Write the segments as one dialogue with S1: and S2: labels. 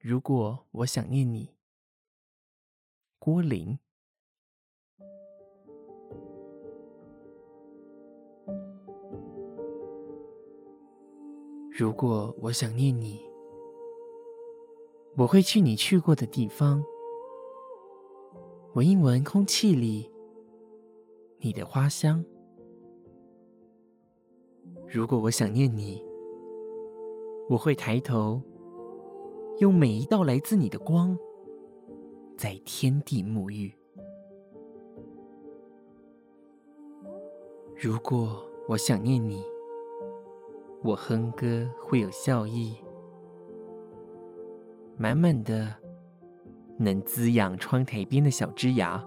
S1: 如果我想念你，郭林。如果我想念你，我会去你去过的地方，闻一闻空气里你的花香。如果我想念你，我会抬头，用每一道来自你的光，在天地沐浴。如果我想念你，我哼歌会有笑意，满满的能滋养窗台边的小枝芽。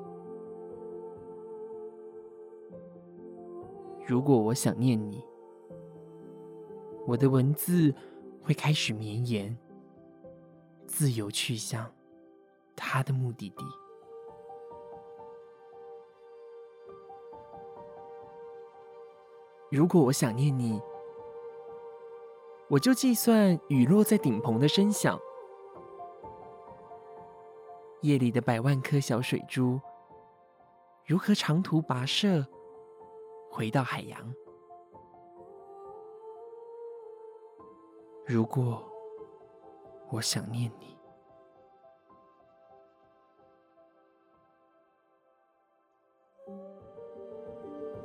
S1: 如果我想念你，我的文字会开始绵延，自由去向他的目的地。如果我想念你，我就计算雨落在顶棚的声响，夜里的百万颗小水珠如何长途跋涉回到海洋。如果我想念你，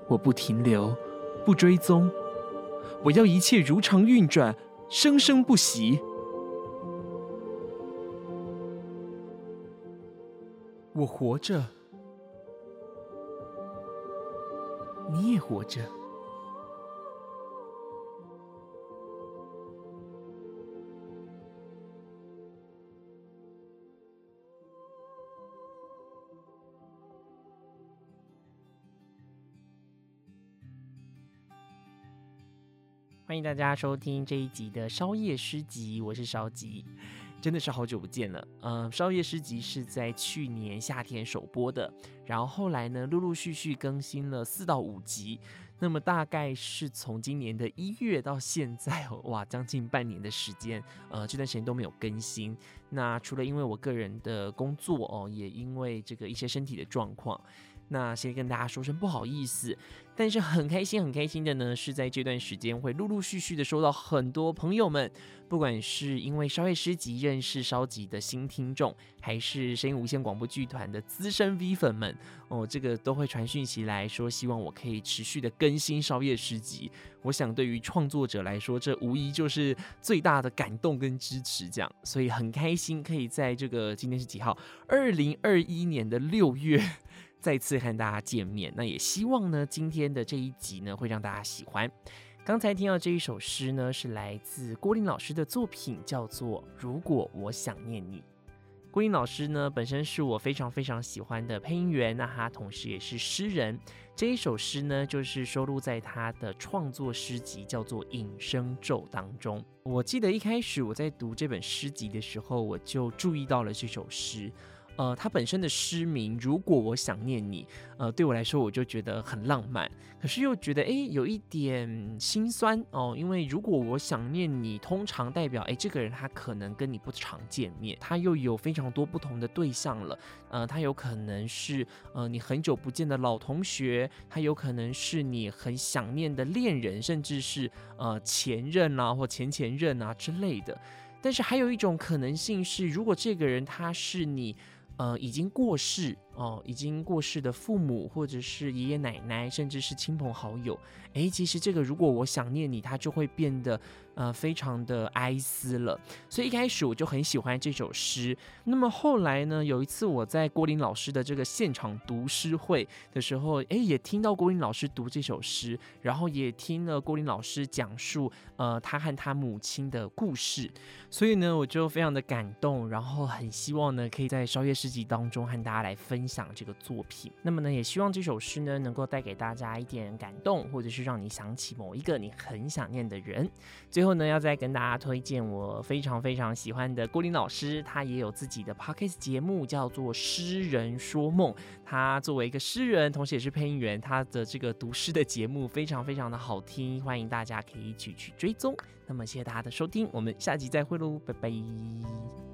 S1: 我不停留，不追踪。我要一切如常运转，生生不息。我活着，你也活着。欢迎大家收听这一集的宵夜诗集，我是烧吉，真的是好久不见了。嗯，宵夜诗集是在去年夏天首播的，然后后来呢，陆陆续续更新了四到五集，那么大概是从今年的一月到现在，哇，将近半年的时间，呃，这段时间都没有更新。那除了因为我个人的工作哦，也因为这个一些身体的状况。那先跟大家说声不好意思，但是很开心很开心的呢，是在这段时间会陆陆续续的收到很多朋友们，不管是因为稍夜诗集认识烧集的新听众，还是声音无限广播剧团的资深 V 粉们，哦，这个都会传讯息来说，希望我可以持续的更新稍夜诗集。我想对于创作者来说，这无疑就是最大的感动跟支持，这样，所以很开心可以在这个今天是几号？二零二一年的六月。再次和大家见面，那也希望呢，今天的这一集呢，会让大家喜欢。刚才听到这一首诗呢，是来自郭林老师的作品，叫做《如果我想念你》。郭林老师呢，本身是我非常非常喜欢的配音员，那他同时也是诗人。这一首诗呢，就是收录在他的创作诗集，叫做《隐声咒》当中。我记得一开始我在读这本诗集的时候，我就注意到了这首诗。呃，他本身的诗名，如果我想念你，呃，对我来说我就觉得很浪漫，可是又觉得哎，有一点心酸哦，因为如果我想念你，通常代表哎，这个人他可能跟你不常见面，他又有非常多不同的对象了，呃，他有可能是呃你很久不见的老同学，他有可能是你很想念的恋人，甚至是呃前任啊或前前任啊之类的，但是还有一种可能性是，如果这个人他是你。呃，已经过世哦，已经过世的父母，或者是爷爷奶奶，甚至是亲朋好友。哎，其实这个，如果我想念你，他就会变得。呃，非常的哀思了，所以一开始我就很喜欢这首诗。那么后来呢，有一次我在郭林老师的这个现场读诗会的时候，哎，也听到郭林老师读这首诗，然后也听了郭林老师讲述呃他和他母亲的故事，所以呢，我就非常的感动，然后很希望呢，可以在烧夜诗集当中和大家来分分享这个作品。那么呢，也希望这首诗呢，能够带给大家一点感动，或者是让你想起某一个你很想念的人。最后呢，要再跟大家推荐我非常非常喜欢的郭林老师，他也有自己的 podcast 节目，叫做《诗人说梦》。他作为一个诗人，同时也是配音员，他的这个读诗的节目非常非常的好听，欢迎大家可以一起去追踪。那么谢谢大家的收听，我们下集再会喽，拜拜。